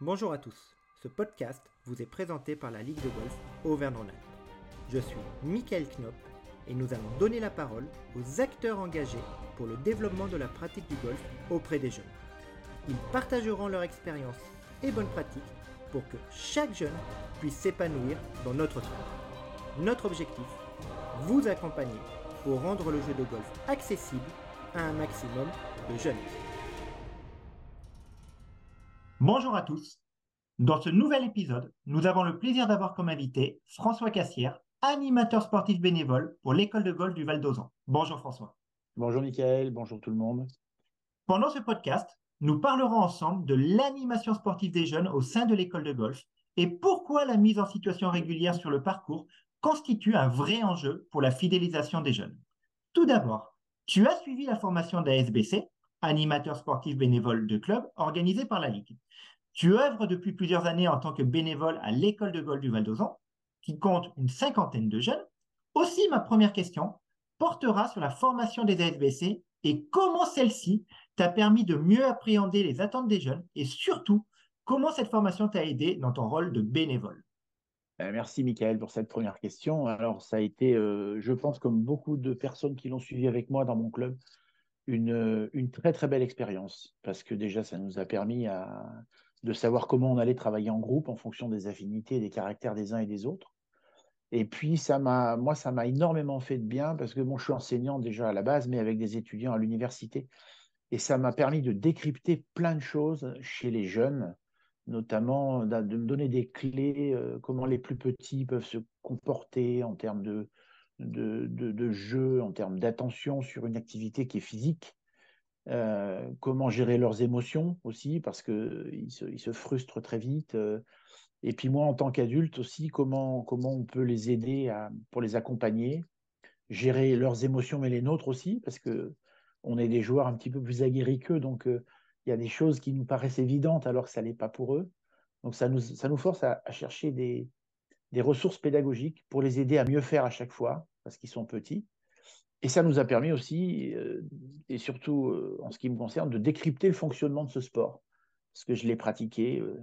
Bonjour à tous. Ce podcast vous est présenté par la Ligue de golf Auvergne-Rhône-Alpes. Je suis Michael Knopp et nous allons donner la parole aux acteurs engagés pour le développement de la pratique du golf auprès des jeunes. Ils partageront leur expérience et bonnes pratiques pour que chaque jeune puisse s'épanouir dans notre sport. Notre objectif, vous accompagner pour rendre le jeu de golf accessible à un maximum de jeunes. Bonjour à tous. Dans ce nouvel épisode, nous avons le plaisir d'avoir comme invité François Cassière, animateur sportif bénévole pour l'école de golf du Val d'Ozan. Bonjour François. Bonjour Michael, bonjour tout le monde. Pendant ce podcast, nous parlerons ensemble de l'animation sportive des jeunes au sein de l'école de golf et pourquoi la mise en situation régulière sur le parcours constitue un vrai enjeu pour la fidélisation des jeunes. Tout d'abord, tu as suivi la formation d'ASBC, animateur sportif bénévole de club, organisé par la Ligue. Tu œuvres depuis plusieurs années en tant que bénévole à l'école de golf du Val d'Ozan, qui compte une cinquantaine de jeunes. Aussi, ma première question portera sur la formation des ASBC et comment celle-ci t'a permis de mieux appréhender les attentes des jeunes et surtout, comment cette formation t'a aidé dans ton rôle de bénévole? Euh, merci Michael pour cette première question. Alors ça a été, euh, je pense, comme beaucoup de personnes qui l'ont suivi avec moi dans mon club, une, une très très belle expérience parce que déjà ça nous a permis de savoir comment on allait travailler en groupe en fonction des affinités et des caractères des uns et des autres. Et puis, ça m'a, moi, ça m'a énormément fait de bien parce que bon, je suis enseignant déjà à la base, mais avec des étudiants à l'université. Et ça m'a permis de décrypter plein de choses chez les jeunes, notamment de me donner des clés, euh, comment les plus petits peuvent se comporter en termes de, de, de, jeu, en termes d'attention sur une activité qui est physique, euh, comment gérer leurs émotions aussi, parce qu'ils se, ils se frustrent très vite. Euh. et puis moi, en tant qu'adulte aussi, comment, comment on peut les aider à, pour les accompagner, gérer leurs émotions, mais les nôtres aussi, parce que on est des joueurs un petit peu plus aguerris qu'eux, donc euh, il y a des choses qui nous paraissent évidentes alors que ça n'est pas pour eux. Donc ça nous, ça nous force à, à chercher des, des ressources pédagogiques pour les aider à mieux faire à chaque fois, parce qu'ils sont petits. Et ça nous a permis aussi, euh, et surtout euh, en ce qui me concerne, de décrypter le fonctionnement de ce sport. Parce que je l'ai pratiqué euh,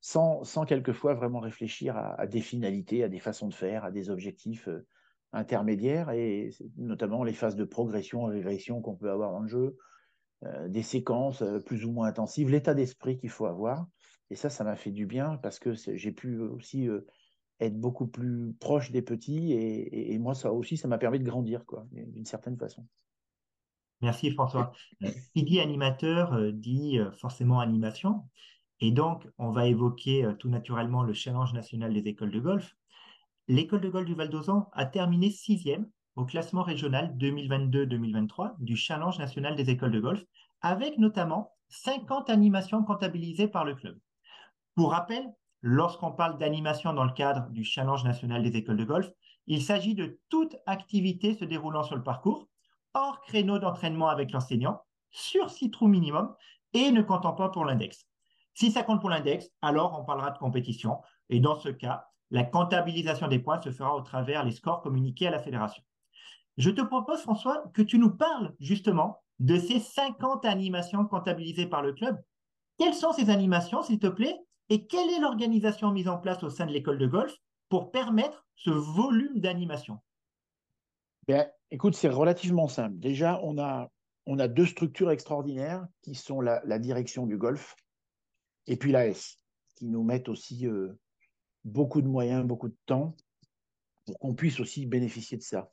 sans, sans quelquefois vraiment réfléchir à, des finalités, à des façons de faire, à des objectifs intermédiaires, et notamment les phases de progression, régression qu'on peut avoir dans le jeu, des séquences plus ou moins intensives, l'état d'esprit qu'il faut avoir. Et ça, ça m'a fait du bien parce que j'ai pu aussi être beaucoup plus proche des petits. Et, moi, ça aussi, ça m'a permis de grandir, quoi, d'une certaine façon. Merci François. Euh, qui dit animateur euh, dit euh, forcément animation. Et donc, on va évoquer tout naturellement le challenge national des écoles de golf. L'école de golf du Val d'Ozan a terminé sixième au classement régional 2022-2023 du challenge national des écoles de golf, avec notamment 50 animations comptabilisées par le club. Pour rappel, Lorsqu'on parle d'animation dans le cadre du Challenge national des écoles de golf, il s'agit de toute activité se déroulant sur le parcours, hors créneau d'entraînement avec l'enseignant, sur six trous minimum et ne comptant pas pour l'index. Si ça compte pour l'index, alors on parlera de compétition. Et dans ce cas, la comptabilisation des points se fera au travers les scores communiqués à la fédération. Je te propose, François, que tu nous parles justement de ces 50 animations comptabilisées par le club. Quelles sont ces animations, s'il te plaît, et quelle est l'organisation mise en place au sein de l'école de golf pour permettre ce volume d'animation? Ben, Écoute, c'est relativement simple. Déjà, on a, on a deux structures extraordinaires qui sont la, direction du golf et puis l'AS, qui nous mettent aussi euh, beaucoup de moyens, beaucoup de temps pour qu'on puisse aussi bénéficier de ça.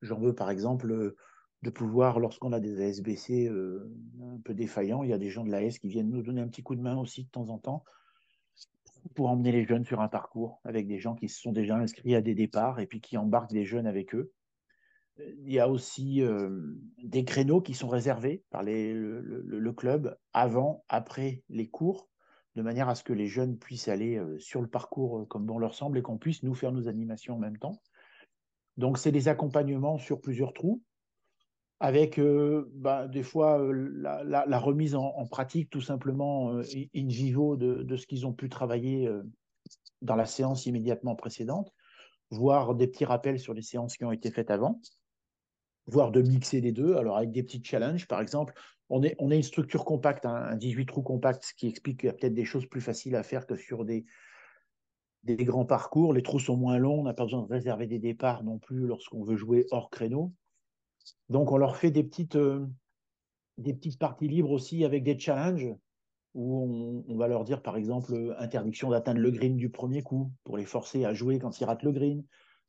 J'en veux par exemple euh, de pouvoir, lorsqu'on a des ASBC euh, un peu défaillants, il y a des gens de l'AS qui viennent nous donner un petit coup de main aussi de temps en temps pour emmener les jeunes sur un parcours avec des gens qui se sont déjà inscrits à des départs et puis qui embarquent des jeunes avec eux. Il y a aussi euh, des créneaux qui sont réservés par le, club avant, après les cours, de manière à ce que les jeunes puissent aller euh, sur le parcours euh, comme bon leur semble et qu'on puisse nous faire nos animations en même temps. Donc, c'est des accompagnements sur plusieurs trous avec euh, bah, des fois euh, la, remise en, pratique tout simplement euh, in vivo de, ce qu'ils ont pu travailler dans la séance immédiatement précédente, voire des petits rappels sur les séances qui ont été faites avant, voire de mixer les deux, alors avec des petits challenges, par exemple, on est, on est une structure compacte, hein, un 18 trous compact, ce qui explique qu'il y a peut-être des choses plus faciles à faire que sur des grands parcours. Les trous sont moins longs, on n'a pas besoin de réserver des départs non plus lorsqu'on veut jouer hors créneau. Donc, on leur fait des petites, euh, des petites parties libres aussi avec des challenges où on, va leur dire, par exemple, interdiction d'atteindre le green du premier coup pour les forcer à jouer quand ils ratent le green.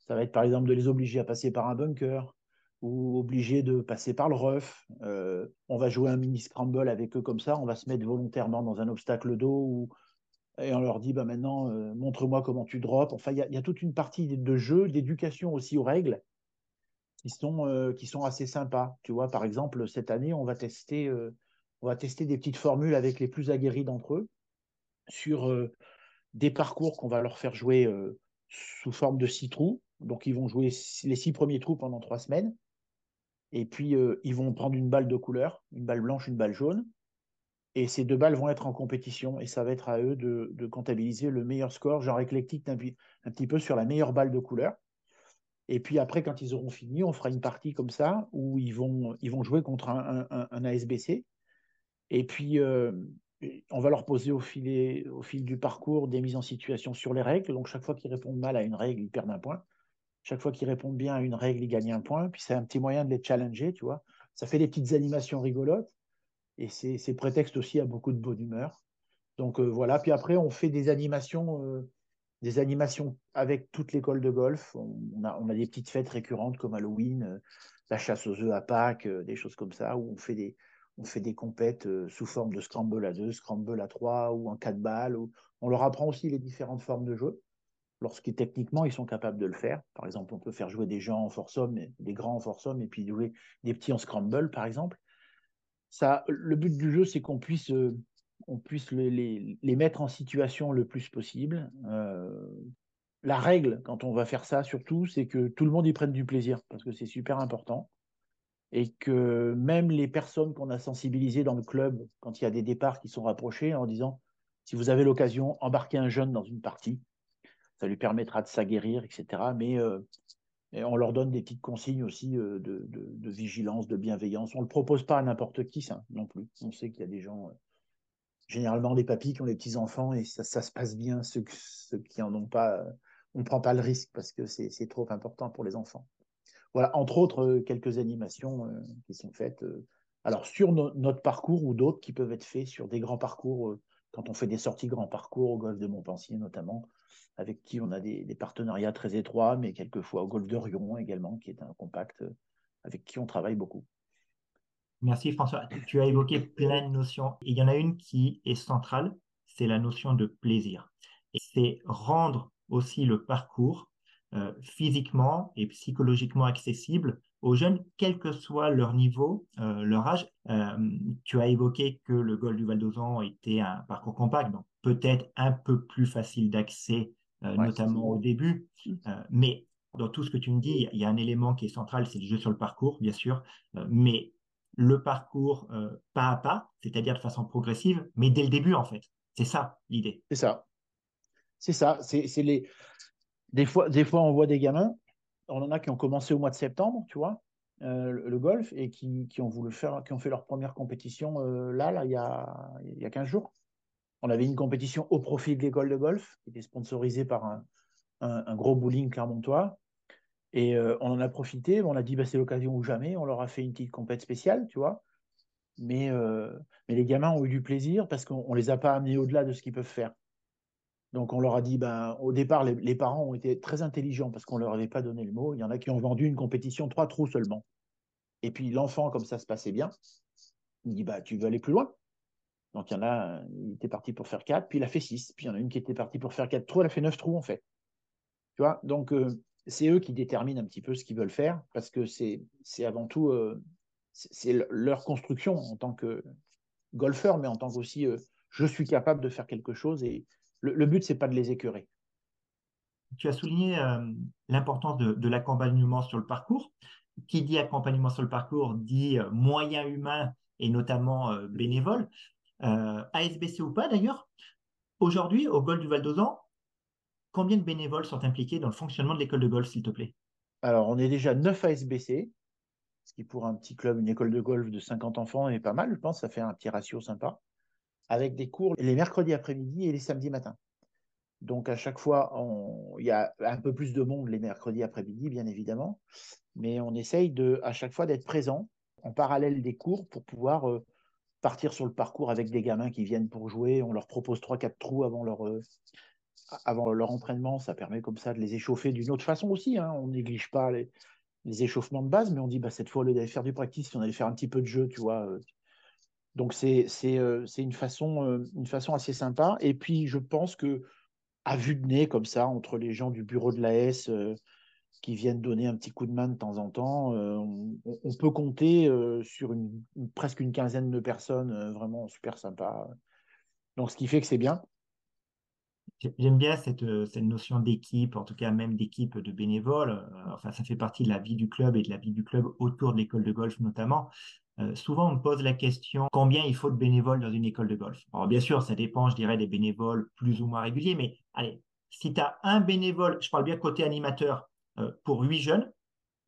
Ça va être, par exemple, de les obliger à passer par un bunker ou obliger de passer par le rough. Euh, on va jouer un mini scramble avec eux comme ça. On va se mettre volontairement dans un obstacle d'eau et on leur dit bah, maintenant, euh, montre-moi comment tu drops. Enfin, il y, a toute une partie de jeu, d'éducation aussi aux règles qui sont, euh, qui sont assez sympas. Tu vois, par exemple, cette année, on va tester, euh, on va tester des petites formules avec les plus aguerris d'entre eux sur des parcours qu'on va leur faire jouer sous forme de six trous. Donc, ils vont jouer les six premiers trous pendant trois semaines. Et puis, ils vont prendre une balle de couleur, une balle blanche, une balle jaune. Et ces deux balles vont être en compétition et ça va être à eux de, comptabiliser le meilleur score, genre éclectique un, un, petit peu sur la meilleure balle de couleur. Et puis après, quand ils auront fini, on fera une partie comme ça où ils vont, ils vont jouer contre un, ASBC. Et puis, euh, on va leur poser au, fil, au fil du parcours des mises en situation sur les règles. Donc, chaque fois qu'ils répondent mal à une règle, ils perdent un point. Chaque fois qu'ils répondent bien à une règle, ils gagnent un point. Puis, c'est un petit moyen de les challenger, tu vois. Ça fait des petites animations rigolotes. Et c'est prétexte aussi à beaucoup de bonne humeur. Donc euh, voilà, puis après on fait des animations, euh, des animations avec toute l'école de golf. On, a, on, a, des petites fêtes récurrentes comme Halloween, euh, la chasse aux œufs à Pâques, des choses comme ça, où on fait des, on fait des compètes sous forme de scramble à deux, scramble à trois ou en quatre balles. On leur apprend aussi les différentes formes de jeu, lorsqu'ils techniquement ils sont capables de le faire. Par exemple, on peut faire jouer des gens en force homme, des grands en force homme, et puis jouer des petits en scramble, par exemple le but du jeu, c'est qu'on puisse, euh, on puisse les, mettre en situation le plus possible. Euh, la règle, quand on va faire ça, surtout, c'est que tout le monde y prenne du plaisir, parce que c'est super important. Et que même les personnes qu'on a sensibilisées dans le club, quand il y a des départs qui sont rapprochés, en disant, si vous avez l'occasion, embarquez un jeune dans une partie, ça lui permettra de s'aguerrir, etc. Mais euh, on leur donne des petites consignes aussi euh, de, vigilance, de bienveillance. On ne le propose pas à n'importe qui, ça, non plus. On sait qu'il y a des gens, généralement des papis qui ont des petits-enfants, et ça, se passe bien. Ceux, qui n'en ont pas, euh, on ne prend pas le risque parce que c'est trop important pour les enfants. Voilà, entre autres, quelques animations qui sont faites. alors, sur notre parcours ou d'autres qui peuvent être faits sur des grands parcours, quand on fait des sorties grands parcours au golfe de Montpensier notamment, avec qui on a des, partenariats très étroits, mais quelquefois au Golfe de Rion également, qui est un compact euh, avec qui on travaille beaucoup. Merci François. Tu as évoqué plein de notions. il y en a une qui est centrale, c'est la notion de plaisir. Et c'est rendre aussi le parcours euh, physiquement et psychologiquement accessible aux jeunes, quel que soit leur niveau, euh, leur âge. tu as évoqué que le Golfe du Val d'Ozan était un parcours compact, donc peut-être un peu plus facile d'accès euh, notamment au début. Mm. Euh, mais dans tout ce que tu me dis, il y a un élément qui est central, c'est le jeu sur le parcours, bien sûr, euh, mais le parcours pas à pas, c'est-à-dire de façon progressive, mais dès le début, en fait. C'est ça l'idée. C'est ça. C'est ça. C'est les. Des fois, des fois, on voit des gamins. On en a qui ont commencé au mois de septembre, tu vois, le, golf, et qui, ont voulu faire, qui ont fait leur première compétition là, là, il y a, il y a 15 jours. On avait une compétition au profit de l'école de golf, qui était sponsorisée par un, gros bowling clermontois. Et euh, on en a profité, on a dit bah, c'est l'occasion ou jamais, on leur a fait une petite compète spéciale, tu vois. Mais, euh, mais les gamins ont eu du plaisir parce qu'on ne les a pas amenés au-delà de ce qu'ils peuvent faire. Donc on leur a dit, ben, au départ, les, parents ont été très intelligents parce qu'on ne leur avait pas donné le mot. Il y en a qui ont vendu une compétition trois trous seulement. Et puis l'enfant, comme ça se passait bien, il dit, bah, tu veux aller plus loin? Donc il y en a, il était parti pour faire 4, puis il a fait 6. Puis il y en a une qui était partie pour faire 4 trous, elle a fait 9 trous en fait. Tu vois? Donc euh, c'est eux qui déterminent un petit peu ce qu'ils veulent faire, parce que c'est avant tout euh, c'est leur construction en tant que golfeur, mais en tant qu'aussi euh, je suis capable de faire quelque chose et le, le but, c'est pas de les écœurer. Tu as souligné l'importance de, l'accompagnement sur le parcours. Qui dit accompagnement sur le parcours dit moyens humains et notamment bénévoles. Euh, ASBC ou pas d'ailleurs, aujourd'hui, au Golf du Val d'Ozan, combien de bénévoles sont impliqués dans le fonctionnement de l'école de golf, s'il te plaît? Alors, on est déjà 9 ASBC. ce qui pour un petit club, une école de golf de 50 enfants est pas mal, je pense, ça fait un petit ratio sympa, avec des cours les mercredis après-midi et les samedis matins. Donc à chaque fois, il y a un peu plus de monde les mercredis après-midi, bien évidemment, mais on essaye à chaque fois d'être présent en parallèle des cours pour pouvoir euh, partir sur le parcours avec des gamins qui viennent pour jouer. On leur propose 3-4 trous avant leur, euh, avant leur entraînement. Ça permet comme ça de les échauffer d'une autre façon aussi. Hein. On néglige pas les, les, échauffements de base, mais on dit bah, cette fois, au lieu d'aller faire du practice, on allait faire un petit peu de jeu, tu vois. Euh. Donc c'est une, façon, une façon assez sympa. Et puis je pense que à vue de nez, comme ça, entre les gens du bureau de l'AS euh, qui viennent donner un petit coup de main de temps en temps, euh, on, peut compter euh, sur une, presque une quinzaine de personnes vraiment super sympas. Donc, ce qui fait que c'est bien. J'aime bien cette, cette notion d'équipe, en tout cas même d'équipe de bénévoles. Enfin, ça fait partie de la vie du club et de la vie du club autour de l'école de golf notamment. Euh, souvent, on me pose la question combien il faut de bénévoles dans une école de golf? Alors, bien sûr, ça dépend, je dirais, des bénévoles plus ou moins réguliers, mais allez, si tu as un bénévole, je parle bien côté animateur, euh, pour huit jeunes,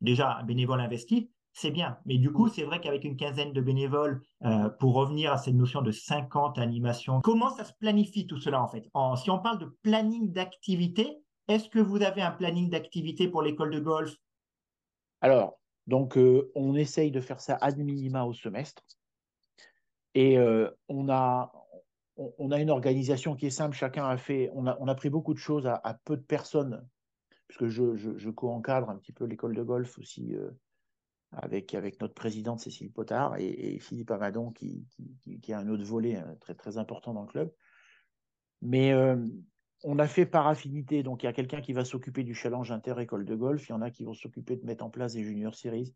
déjà un bénévole investi, c'est bien. Mais du coup, c'est vrai qu'avec une quinzaine de bénévoles, euh, pour revenir à cette notion de 50 animations, comment ça se planifie tout cela en fait? Si on parle de planning d'activité, est-ce que vous avez un planning d'activité pour l'école de golf? Alors, donc, euh, on essaye de faire ça ad minima au semestre. Et euh, on, a, une organisation qui est simple. Chacun a fait, on a, on pris beaucoup de choses à, peu de personnes, puisque je, je, co-encadre un petit peu l'école de golf aussi avec, notre présidente Cécile Potard et, Philippe Amadon, qui, a un autre volet très, très important dans le club. Mais on a fait par affinité. Donc, il y a quelqu'un qui va s'occuper du challenge inter-école de golf. Il y en a qui vont s'occuper de mettre en place des junior series.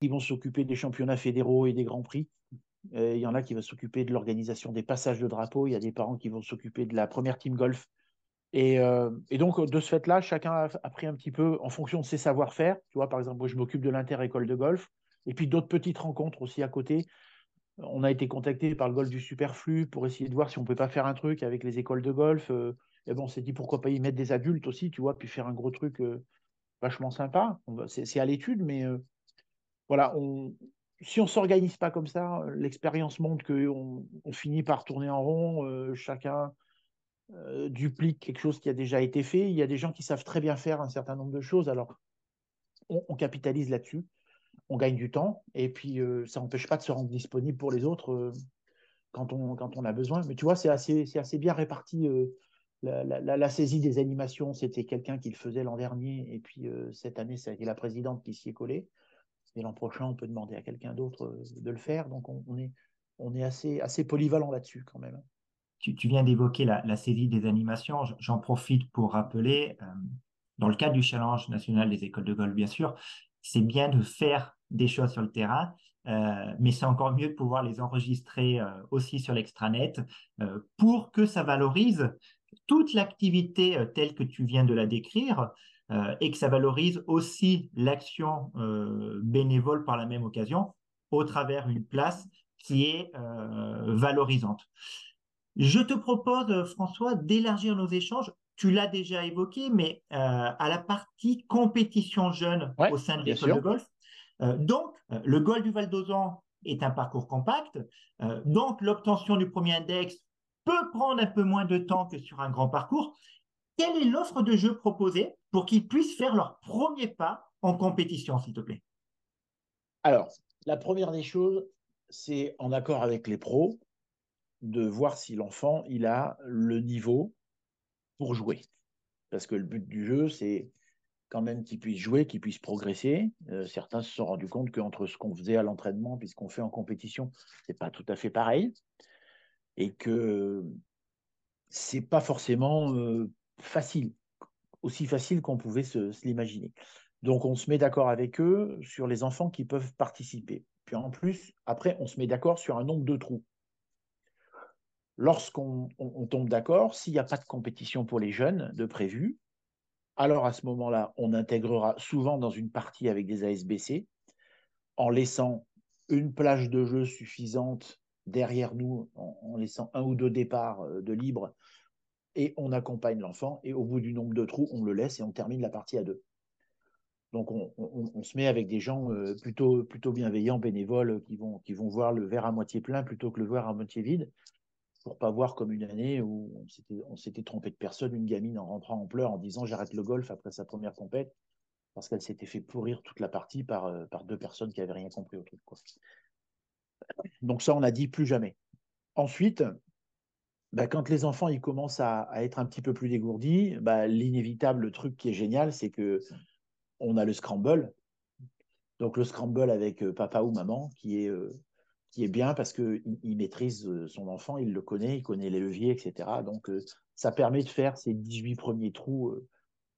Qui vont s'occuper des championnats fédéraux et des grands prix. il y en a qui vont s'occuper de l'organisation des passages de drapeaux. Il y a des parents qui vont s'occuper de la première team golf. Et, euh, donc, de ce fait-là, chacun a, pris un petit peu en fonction de ses savoir-faire. Tu vois, par exemple, moi, je m'occupe de l'inter-école de golf. Et puis d'autres petites rencontres aussi à côté. On a été contacté par le golf du superflu pour essayer de voir si on ne peut pas faire un truc avec les écoles de golf. Euh, et bon, on s'est dit pourquoi pas y mettre des adultes aussi, tu vois, puis faire un gros truc euh, vachement sympa. C'est à l'étude, mais voilà, si on ne s'organise pas comme ça, l'expérience montre qu'on on finit par tourner en rond, chacun duplique quelque chose qui a déjà été fait. Il y a des gens qui savent très bien faire un certain nombre de choses, alors on, capitalise là-dessus, on gagne du temps, et puis ça n'empêche pas de se rendre disponible pour les autres quand, on, quand on a besoin. Mais tu vois, c'est assez, assez bien réparti la, saisie des animations, c'était quelqu'un qui le faisait l'an dernier, et puis euh, cette année, ça a été la présidente qui s'y est collée. Et l'an prochain, on peut demander à quelqu'un d'autre euh, de le faire. Donc, on, est, on est assez, assez polyvalent là-dessus quand même. Tu, viens d'évoquer la, saisie des animations. J'en profite pour rappeler, euh, dans le cadre du Challenge national des écoles de golf, bien sûr, c'est bien de faire des choses sur le terrain, mais c'est encore mieux de pouvoir les enregistrer aussi sur l'extranet pour que ça valorise toute l'activité euh, telle que tu viens de la décrire euh, et que ça valorise aussi l'action euh, bénévole par la même occasion au travers d'une place qui est valorisante. Je te propose, François, d'élargir nos échanges. Tu l'as déjà évoqué, mais à la partie compétition jeune au sein de l'école de golf. donc, le Golf du Val d'Ozan est un parcours compact. donc, l'obtention du premier index peut prendre un peu moins de temps que sur un grand parcours. Quelle est l'offre de jeu proposée pour qu'ils puissent faire leur premier pas en compétition, s'il te plaît? Alors, la première des choses, c'est en accord avec les pros de voir si l'enfant il a le niveau pour jouer. Parce que le but du jeu, c'est quand même qu'il puisse jouer, qu'il puisse progresser. Euh, certains se sont rendus compte qu'entre ce qu'on faisait à l'entraînement et ce qu'on fait en compétition, c'est pas tout à fait pareil et que c'est pas forcément euh, facile, aussi facile qu'on pouvait se, l'imaginer. Donc on se met d'accord avec eux sur les enfants qui peuvent participer. Puis en plus, après, on se met d'accord sur un nombre de trous. Lorsqu'on tombe d'accord, s'il n'y a pas de compétition pour les jeunes de prévu, alors à ce moment-là, on intégrera souvent dans une partie avec des ASBC en laissant une plage de jeu suffisante derrière nous en, laissant un ou deux départs euh, de libre et on accompagne l'enfant et au bout du nombre de trous, on le laisse et on termine la partie à deux. Donc, on, se met avec des gens plutôt, plutôt bienveillants, bénévoles, qui vont, qui vont voir le verre à moitié plein plutôt que le verre à moitié vide, pour pas voir comme une année où on s'était trompé de personne, une gamine en rentrant en pleurs en disant j'arrête le golf après sa première compète, parce qu'elle s'était fait pourrir toute la partie par, par deux personnes qui n'avaient rien compris au truc. Donc ça, on a dit plus jamais. Ensuite, bah, quand les enfants ils commencent à, être un petit peu plus dégourdis, bah, l'inévitable truc qui est génial, c'est que on a le scramble. Donc le scramble avec euh, papa ou maman qui est, euh, qui est bien parce qu'il il maîtrise euh, son enfant, il le connaît, il connaît les leviers, etc. Donc ça permet de faire ces 18 premiers trous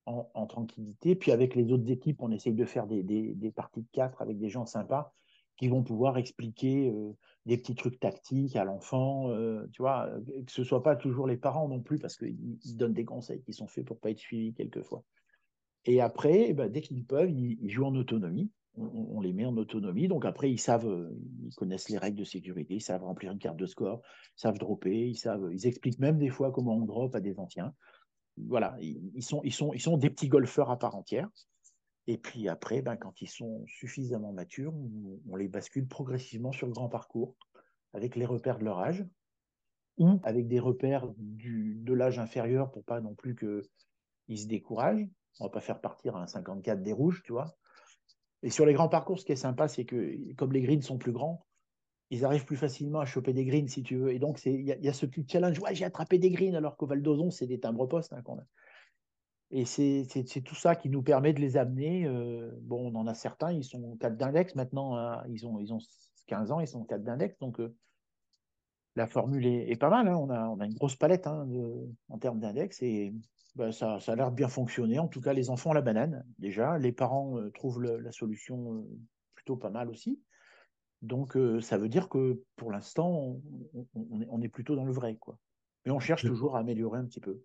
en, en, tranquillité. Puis avec les autres équipes, on essaye de faire des, parties de 4 avec des gens sympas qui vont pouvoir expliquer euh, des petits trucs tactiques à l'enfant, euh, tu vois, euh, que ce soit pas toujours les parents non plus, parce qu'ils donnent des conseils qui sont faits pour pas être suivis quelquefois. Et après, eh ben, dès qu'ils peuvent, ils, jouent en autonomie. On, les met en autonomie. Donc après, ils savent, ils connaissent les règles de sécurité, ils savent remplir une carte de score, ils savent dropper, ils savent, ils expliquent même des fois comment on drop à des anciens. Voilà, ils, sont, ils, sont, ils sont des petits golfeurs à part entière. Et puis après, ben, quand ils sont suffisamment matures, on, les bascule progressivement sur le grand parcours avec les repères de leur âge ou avec des repères du, de l'âge inférieur pour pas non plus qu'ils se découragent. On va pas faire partir un 54 des rouges, tu vois. Et sur les grands parcours, ce qui est sympa, c'est que comme les greens sont plus grands, ils arrivent plus facilement à choper des greens, si tu veux. Et donc, il y, a ce petit challenge. Ouais, j'ai attrapé des greens, alors qu'au Val d'Ozon, c'est des timbres postes hein, qu'on a. Et c'est tout ça qui nous permet de les amener. Euh, bon, on en a certains, ils sont 4 d'index maintenant, hein. ils, ont, ils ont 15 ans, ils sont 4 d'index. Donc, euh, la formule est, pas mal. Hein. on, a, on, a, une grosse palette hein, en termes d'index et bah, ça, ça, a l'air de bien fonctionner. En tout cas, les enfants, la banane, déjà. Les parents euh, trouvent la solution plutôt pas mal aussi. Donc, ça veut dire que pour l'instant, on, on, on, est plutôt dans le vrai. Quoi. Mais on cherche toujours à améliorer un petit peu.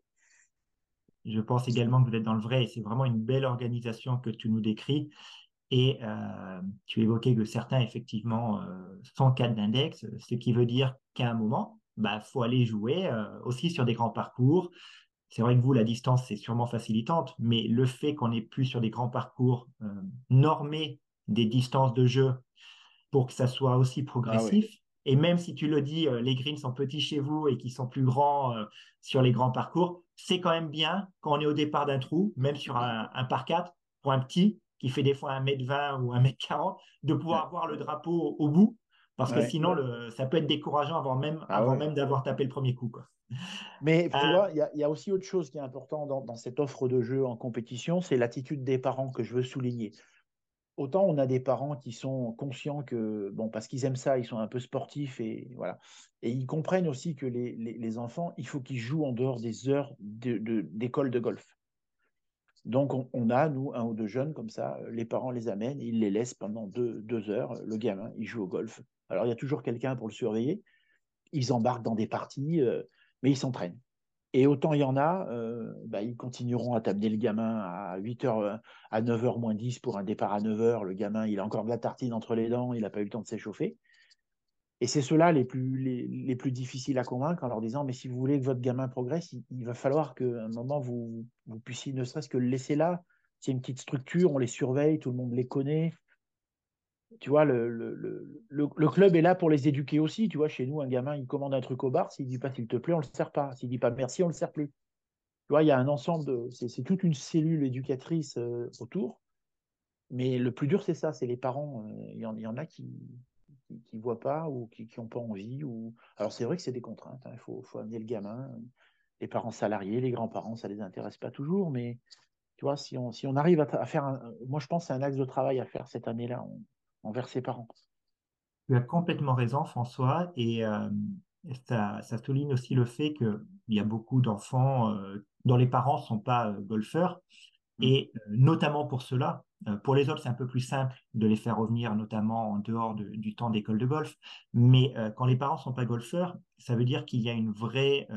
Je pense également que vous êtes dans le vrai et c'est vraiment une belle organisation que tu nous décris. Et euh, tu évoquais que certains, effectivement, euh, sont cadres d'index, ce qui veut dire qu'à un moment, il bah, faut aller jouer euh, aussi sur des grands parcours. C'est vrai que vous, la distance, c'est sûrement facilitante, mais le fait qu'on ait plus sur des grands parcours normer des distances de jeu pour que ça soit aussi ah progressif, et même si tu le dis, les greens sont petits chez vous et qui sont plus grands euh, sur les grands parcours, c'est quand même bien quand on est au départ d'un trou, même sur un, par 4, pour un petit qui fait des fois 1m20 ou 1m40, de pouvoir voir le drapeau au, bout, parce que sinon, le, ça peut être décourageant avant même, ah avant même d'avoir tapé le premier coup. Quoi. Mais tu euh, vois, il y, a aussi autre chose qui est important dans, dans cette offre de jeu en compétition, c'est l'attitude des parents que je veux souligner autant on a des parents qui sont conscients que, bon, parce qu'ils aiment ça, ils sont un peu sportifs et voilà. Et ils comprennent aussi que les, enfants, il faut qu'ils jouent en dehors des heures d'école de, golf. Donc, on, a, nous, un ou deux jeunes comme ça, les parents les amènent, ils les laissent pendant deux, heures. Le gamin, il joue au golf. Alors, il y a toujours quelqu'un pour le surveiller. Ils embarquent dans des parties, euh, mais ils s'entraînent. Et autant il y en a, euh, bah, ils continueront à t'amener le gamin à 8h, euh, à 9h moins 10 pour un départ à 9h. Le gamin, il a encore de la tartine entre les dents, il n'a pas eu le temps de s'échauffer. Et c'est ceux-là les plus, les, plus difficiles à convaincre en leur disant Mais si vous voulez que votre gamin progresse, il, va falloir qu'à un moment, vous, vous puissiez ne serait-ce que le laisser là. C'est une petite structure, on les surveille, tout le monde les connaît tu vois, le, le, le, club est là pour les éduquer aussi. Tu vois, chez nous, un gamin, il commande un truc au bar, s'il dit pas s'il te plaît, on le sert pas. S'il dit pas merci, on le sert plus. Tu vois, il y a un ensemble. C'est toute une cellule éducatrice euh, autour. Mais le plus dur, c'est ça, c'est les parents. Euh, il y, en a qui qui, voient pas ou qui n'ont pas envie. Ou... Alors, c'est vrai que c'est des contraintes. Hein. Il faut, faut, amener le gamin. Les parents salariés, les grands-parents, ça les intéresse pas toujours. Mais tu vois, si on, si on arrive à, faire un. Moi, je pense que c'est un axe de travail à faire cette année-là envers ses parents. Tu as complètement raison, François, et euh, ça, souligne aussi le fait qu'il y a beaucoup d'enfants euh, dont les parents ne sont pas euh, golfeurs. Et notamment pour cela, pour les autres, c'est un peu plus simple de les faire revenir, notamment en dehors du temps d'école de golf. Mais quand les parents ne sont pas golfeurs, ça veut dire qu'il y a une vraie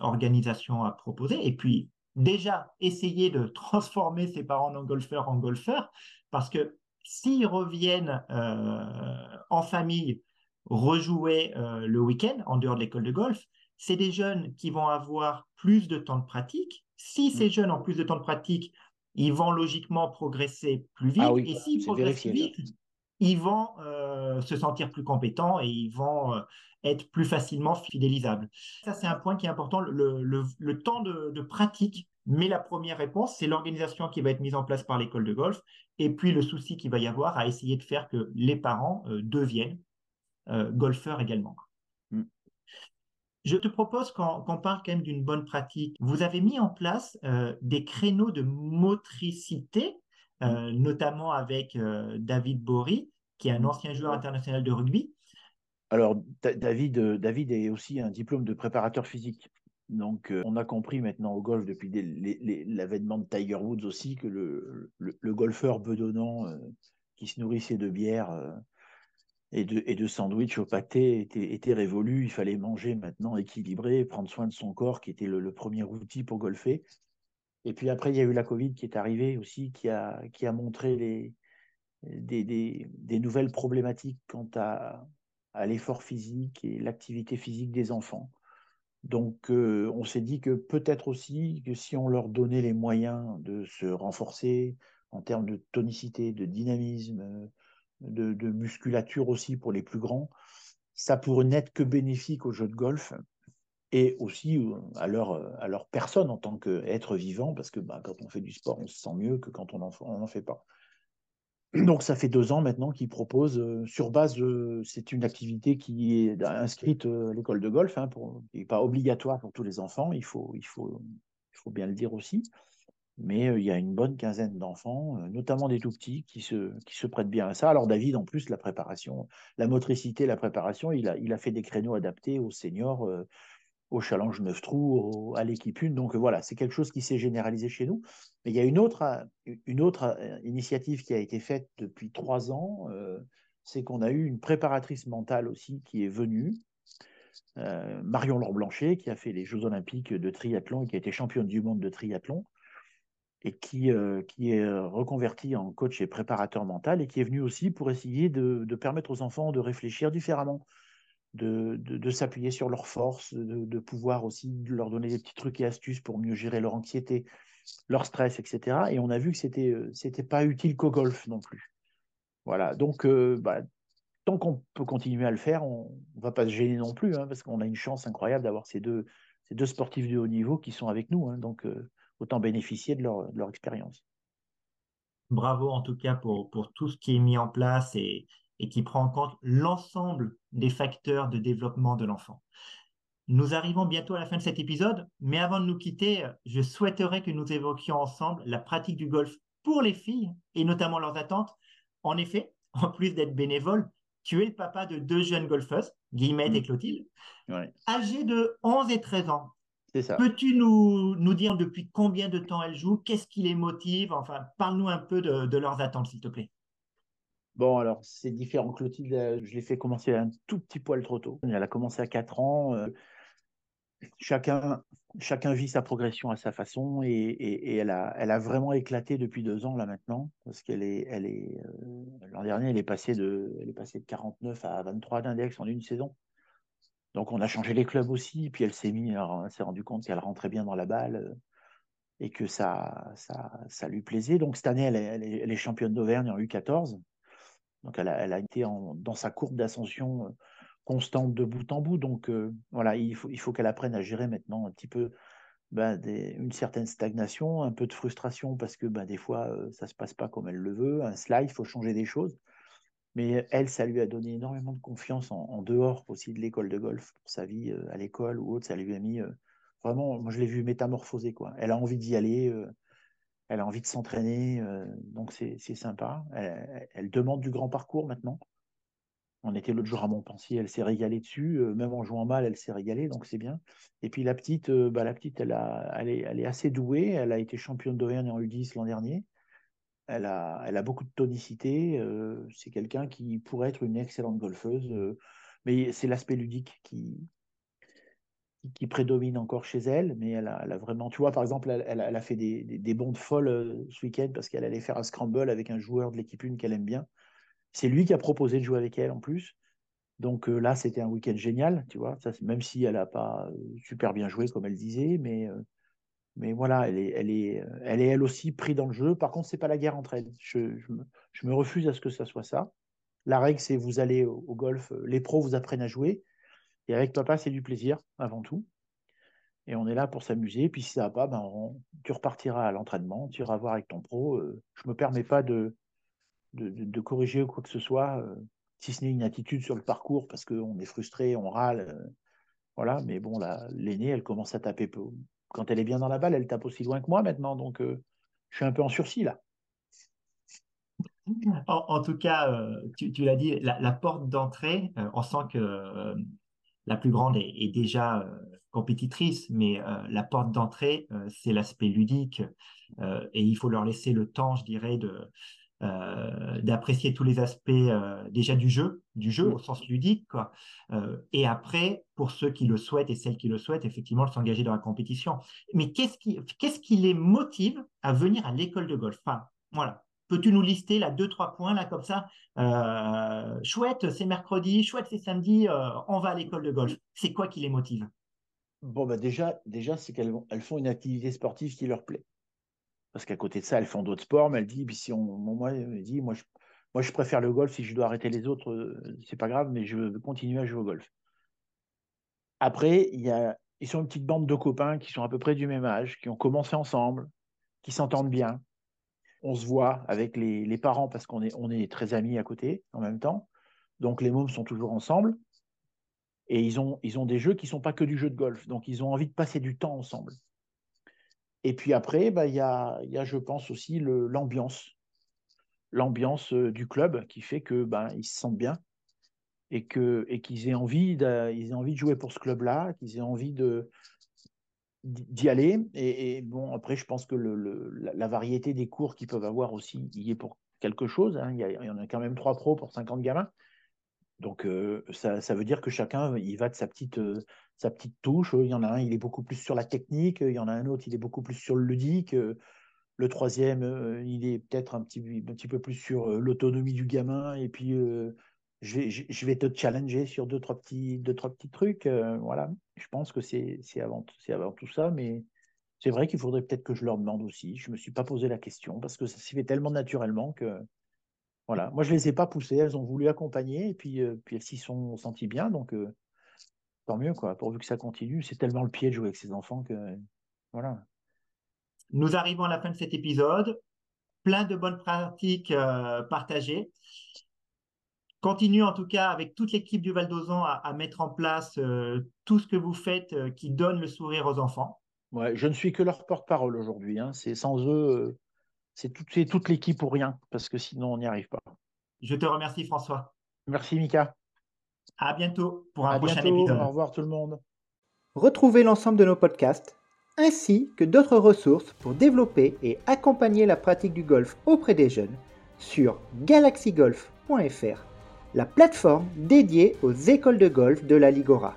organisation à proposer. Et puis, déjà, essayer de transformer ses parents non golfeurs en golfeurs, parce que s'ils reviennent euh, en famille rejouer euh, le week-end en dehors de l'école de golf, c'est des jeunes qui vont avoir plus de temps de pratique. Si ces mm. jeunes ont plus de temps de pratique, ils vont logiquement progresser plus vite. Ah oui, et s'ils progressent vérifié, vite, ils vont euh, se sentir plus compétents et ils vont euh, être plus facilement fidélisables. Ça, c'est un point qui est important. Le, le- le temps de, de pratique, mais la première réponse, c'est l'organisation qui va être mise en place par l'école de golf et puis le souci qu'il va y avoir à essayer de faire que les parents euh, deviennent golfeurs également. Je te propose qu'on parle quand même d'une bonne pratique. Vous avez mis en place euh, des créneaux de motricité, euh, notamment avec euh, David Bory, qui est un ancien joueur international de rugby. Alors, Da- David, David est aussi un diplôme de préparateur physique. Donc, euh, on a compris maintenant au golf, depuis l'avènement de Tiger Woods aussi, que le, le- le golfeur bedonnant euh, qui se nourrissait de bière et de, et sandwich au pâté était, révolu. Il fallait manger maintenant équilibré, prendre soin de son corps, qui était le, premier outil pour golfer. Et puis après, il y a eu la Covid qui est arrivée aussi, qui a, qui a montré les, des, des- nouvelles problématiques quant à, à l'effort physique et l'activité physique des enfants. Donc, euh, on s'est dit que peut-être aussi que si on leur donnait les moyens de se renforcer en termes de tonicité, de dynamisme, de, musculature aussi pour les plus grands, ça pourrait n'être que bénéfique au jeu de golf et aussi euh, à leur, euh, à leur personne en tant qu'être vivant, parce que bah, quand on fait du sport, on se sent mieux que quand on n'en fait pas. Donc ça fait deux ans maintenant qu'ils proposent, euh, sur base, c'est une activité qui est inscrite euh, à l'école de golf, hein, pour- qui n'est pas obligatoire pour tous les enfants, il faut, il faut, il faut bien le dire aussi. Mais il y a une bonne quinzaine d'enfants, notamment des tout petits, qui se, qui se prêtent bien à ça. Alors David, en plus, la préparation, la motricité, la préparation, il a, il a fait des créneaux adaptés aux seniors, euh, au challenge 9 trous, à l'équipe 1. Donc voilà, c'est quelque chose qui s'est généralisé chez nous. Mais il y a une autre, une autre initiative qui a été faite depuis trois ans, c'est qu'on a eu une préparatrice mentale aussi qui est venue, Marion Laure Blanchet, qui a fait les Jeux Olympiques de triathlon et qui a été championne du monde de triathlon et qui, euh, qui est reconvertie en coach et préparateur mental et qui est venue aussi pour essayer de, permettre aux enfants de réfléchir différemment, de, de, s'appuyer sur leurs forces, de, pouvoir aussi leur donner des petits trucs et astuces pour mieux gérer leur anxiété, leur stress, etc. Et on a vu que c'était c'était pas utile qu'au golf non plus. Voilà, donc euh, bah, tant qu'on peut continuer à le faire, on ne va pas se gêner non plus, hein, parce qu'on a une chance incroyable d'avoir ces deux, ces deux sportifs de haut niveau qui sont avec nous. Hein, donc, euh, autant bénéficier de leur, de leur expérience. Bravo en tout cas pour, pour tout ce qui est mis en place et, et qui prend en compte l'ensemble des facteurs de développement de l'enfant. Nous arrivons bientôt à la fin de cet épisode, mais avant de nous quitter, je souhaiterais que nous évoquions ensemble la pratique du golf pour les filles et notamment leurs attentes. En effet, en plus d'être bénévole, tu es le papa de deux jeunes golfeuses, Guillemette mmh. et Clotilde, ouais. âgées de 11 et 13 ans. Peux-tu nous, nous dire depuis combien de temps elles jouent Qu'est-ce qui les motive? Enfin, parle-nous un peu de, de leurs attentes, s'il te plaît. Bon, alors, c'est différent. Clotilde, je l'ai fait commencer un tout petit poil trop tôt. Elle a commencé à 4 ans. Euh, chacun, chacun vit sa progression à sa façon et, et, et elle, a, elle a vraiment éclaté depuis deux ans, là, maintenant. Parce qu'elle est. Elle est euh, L'an dernier, elle est, passée de, elle est passée de 49 à 23 d'index en une saison. Donc, on a changé les clubs aussi. Puis, elle s'est mis, elle s'est rendu compte qu'elle rentrait bien dans la balle euh, et que ça, ça, lui plaisait. Donc, cette année, elle est, championne d'Auvergne en U14. Donc, elle a, été dans sa courbe d'ascension euh, constante de bout en bout. Donc, euh, voilà, il faut, qu'elle apprenne à gérer maintenant un petit peu des, une certaine stagnation, un peu de frustration parce que ben, des fois, ça ne se passe pas comme elle le veut. Un slide, il faut changer des choses. Mais elle, ça lui a donné énormément de confiance en, dehors aussi de l'école de golf pour sa vie euh, à l'école ou autre. Ça lui a mis euh, vraiment, moi je l'ai vu métamorphoser. Quoi. Elle a envie d'y aller, euh, elle a envie de s'entraîner, euh, donc c'est sympa. Elle, demande du grand parcours maintenant. On était l'autre jour à Montpensier, elle s'est régalée dessus, euh, même en jouant mal, elle s'est régalée, donc c'est bien. Et puis la petite, euh, bah, la petite elle, a, elle, est, elle est assez douée, elle a été championne d'Auvergne en U10 l'an dernier. Elle a, elle a beaucoup de tonicité. Euh, c'est quelqu'un qui pourrait être une excellente golfeuse, euh, mais c'est l'aspect ludique qui, qui, prédomine encore chez elle. Mais elle a, vraiment, tu vois, par exemple, elle, a fait des, des, des bondes folles euh, ce week-end parce qu'elle allait faire un scramble avec un joueur de l'équipe 1 qu'elle aime bien. C'est lui qui a proposé de jouer avec elle en plus. Donc là, c'était un week-end génial, tu vois, même si elle n'a pas super bien joué, comme elle disait, mais mais voilà, elle est, elle est, elle est elle aussi prise dans le jeu. Par contre, c'est pas la guerre entre elles. Je, me, refuse à ce que ça soit ça. La règle, c'est vous allez au, golf, les pros vous apprennent à jouer. Et avec papa, c'est du plaisir avant tout. Et on est là pour s'amuser. Puis si ça va pas, ben tu repartiras à l'entraînement, tu iras voir avec ton pro. Euh, je me permets pas de, de, de, corriger quoi que ce soit, euh, si ce n'est une attitude sur le parcours parce qu'on est frustré, on râle. Euh, voilà, mais bon, l'aînée, elle commence à taper peu, quand elle est bien dans la balle, elle tape aussi loin que moi maintenant. Donc, euh, je suis un peu en sursis là. En, tout cas, euh, tu, l'as dit, la, porte d'entrée, euh, on sent que la plus grande est, déjà compétitrice, mais la porte d'entrée, c'est l'aspect ludique. et il faut leur laisser le temps, je dirais, de, euh, d'apprécier tous les aspects euh, déjà du jeu, du jeu au sens ludique, quoi. Euh, et après, pour ceux qui le souhaitent et celles qui le souhaitent, effectivement, de s'engager dans la compétition. Mais qu'est-ce qui, qu'est-ce qui les motive à venir à l'école de golf? Enfin, voilà. Peux-tu nous lister là deux trois points là comme ça? Chouette, c'est mercredi. Chouette, c'est samedi. on va à l'école de golf. C'est quoi qui les motive? Bon bah déjà, déjà c'est qu'elles elles font une activité sportive qui leur plaît parce qu'à côté de ça, elles font d'autres sports, mais elle dit, si on, moi, dit, moi je, moi, je préfère le golf, si je dois arrêter les autres, euh, c'est pas grave, mais je veux continuer à jouer au golf. Après, y a, ils sont une petite bande de copains qui sont à peu près du même âge, qui ont commencé ensemble, qui s'entendent bien. On se voit avec les, les parents parce qu'on est, on est très amis à côté en même temps. Donc les mômes sont toujours ensemble. Et ils ont, ils ont des jeux qui ne sont pas que du jeu de golf. Donc ils ont envie de passer du temps ensemble. Et puis après, bah, il y, a, y, a, je pense aussi, l'ambiance. L'ambiance euh, du club qui fait que ils se sentent bien et qu'ils et qu'ils aient, envie de, aient envie de jouer pour ce club-là, qu'ils aient envie d'y aller. Et, bon, après, je pense que le, la, variété des cours qu'ils peuvent avoir aussi y est pour quelque chose. Hein. Il, y en a quand même trois pros pour 50 gamins. Donc, euh, ça, veut dire que chacun, il va de sa petite, euh, sa petite touche. Il y en a un, il est beaucoup plus sur la technique. Il y en a un autre, il est beaucoup plus sur le ludique. Le troisième, il est peut-être un petit, un petit peu plus sur l'autonomie du gamin. Et puis, je vais, je vais te challenger sur deux, trois petits, deux, trois petits trucs. voilà. Je pense que c'est avant, avant tout ça. Mais c'est vrai qu'il faudrait peut-être que je leur demande aussi. Je ne me suis pas posé la question parce que ça s'y fait tellement naturellement que. Voilà. Moi, je ne les ai pas poussées. Elles ont voulu accompagner et puis, puis elles s'y sont senties bien. Donc, tant mieux, quoi, pourvu que ça continue. C'est tellement le pied de jouer avec ses enfants que. Voilà. Nous arrivons à la fin de cet épisode. Plein de bonnes pratiques euh, partagées. Continue en tout cas avec toute l'équipe du Val d'Ozan à, mettre en place euh, tout ce que vous faites euh, qui donne le sourire aux enfants. Ouais, je ne suis que leur porte-parole aujourd'hui. Hein. C'est sans eux, c'est toute, toute l'équipe ou rien, parce que sinon on n'y arrive pas. Je te remercie François. Merci Mika. À bientôt pour un prochain épisode. Au revoir tout le monde. Retrouvez l'ensemble de nos podcasts ainsi que d'autres ressources pour développer et accompagner la pratique du golf auprès des jeunes sur galaxygolf.fr, la plateforme dédiée aux écoles de golf de la Ligora.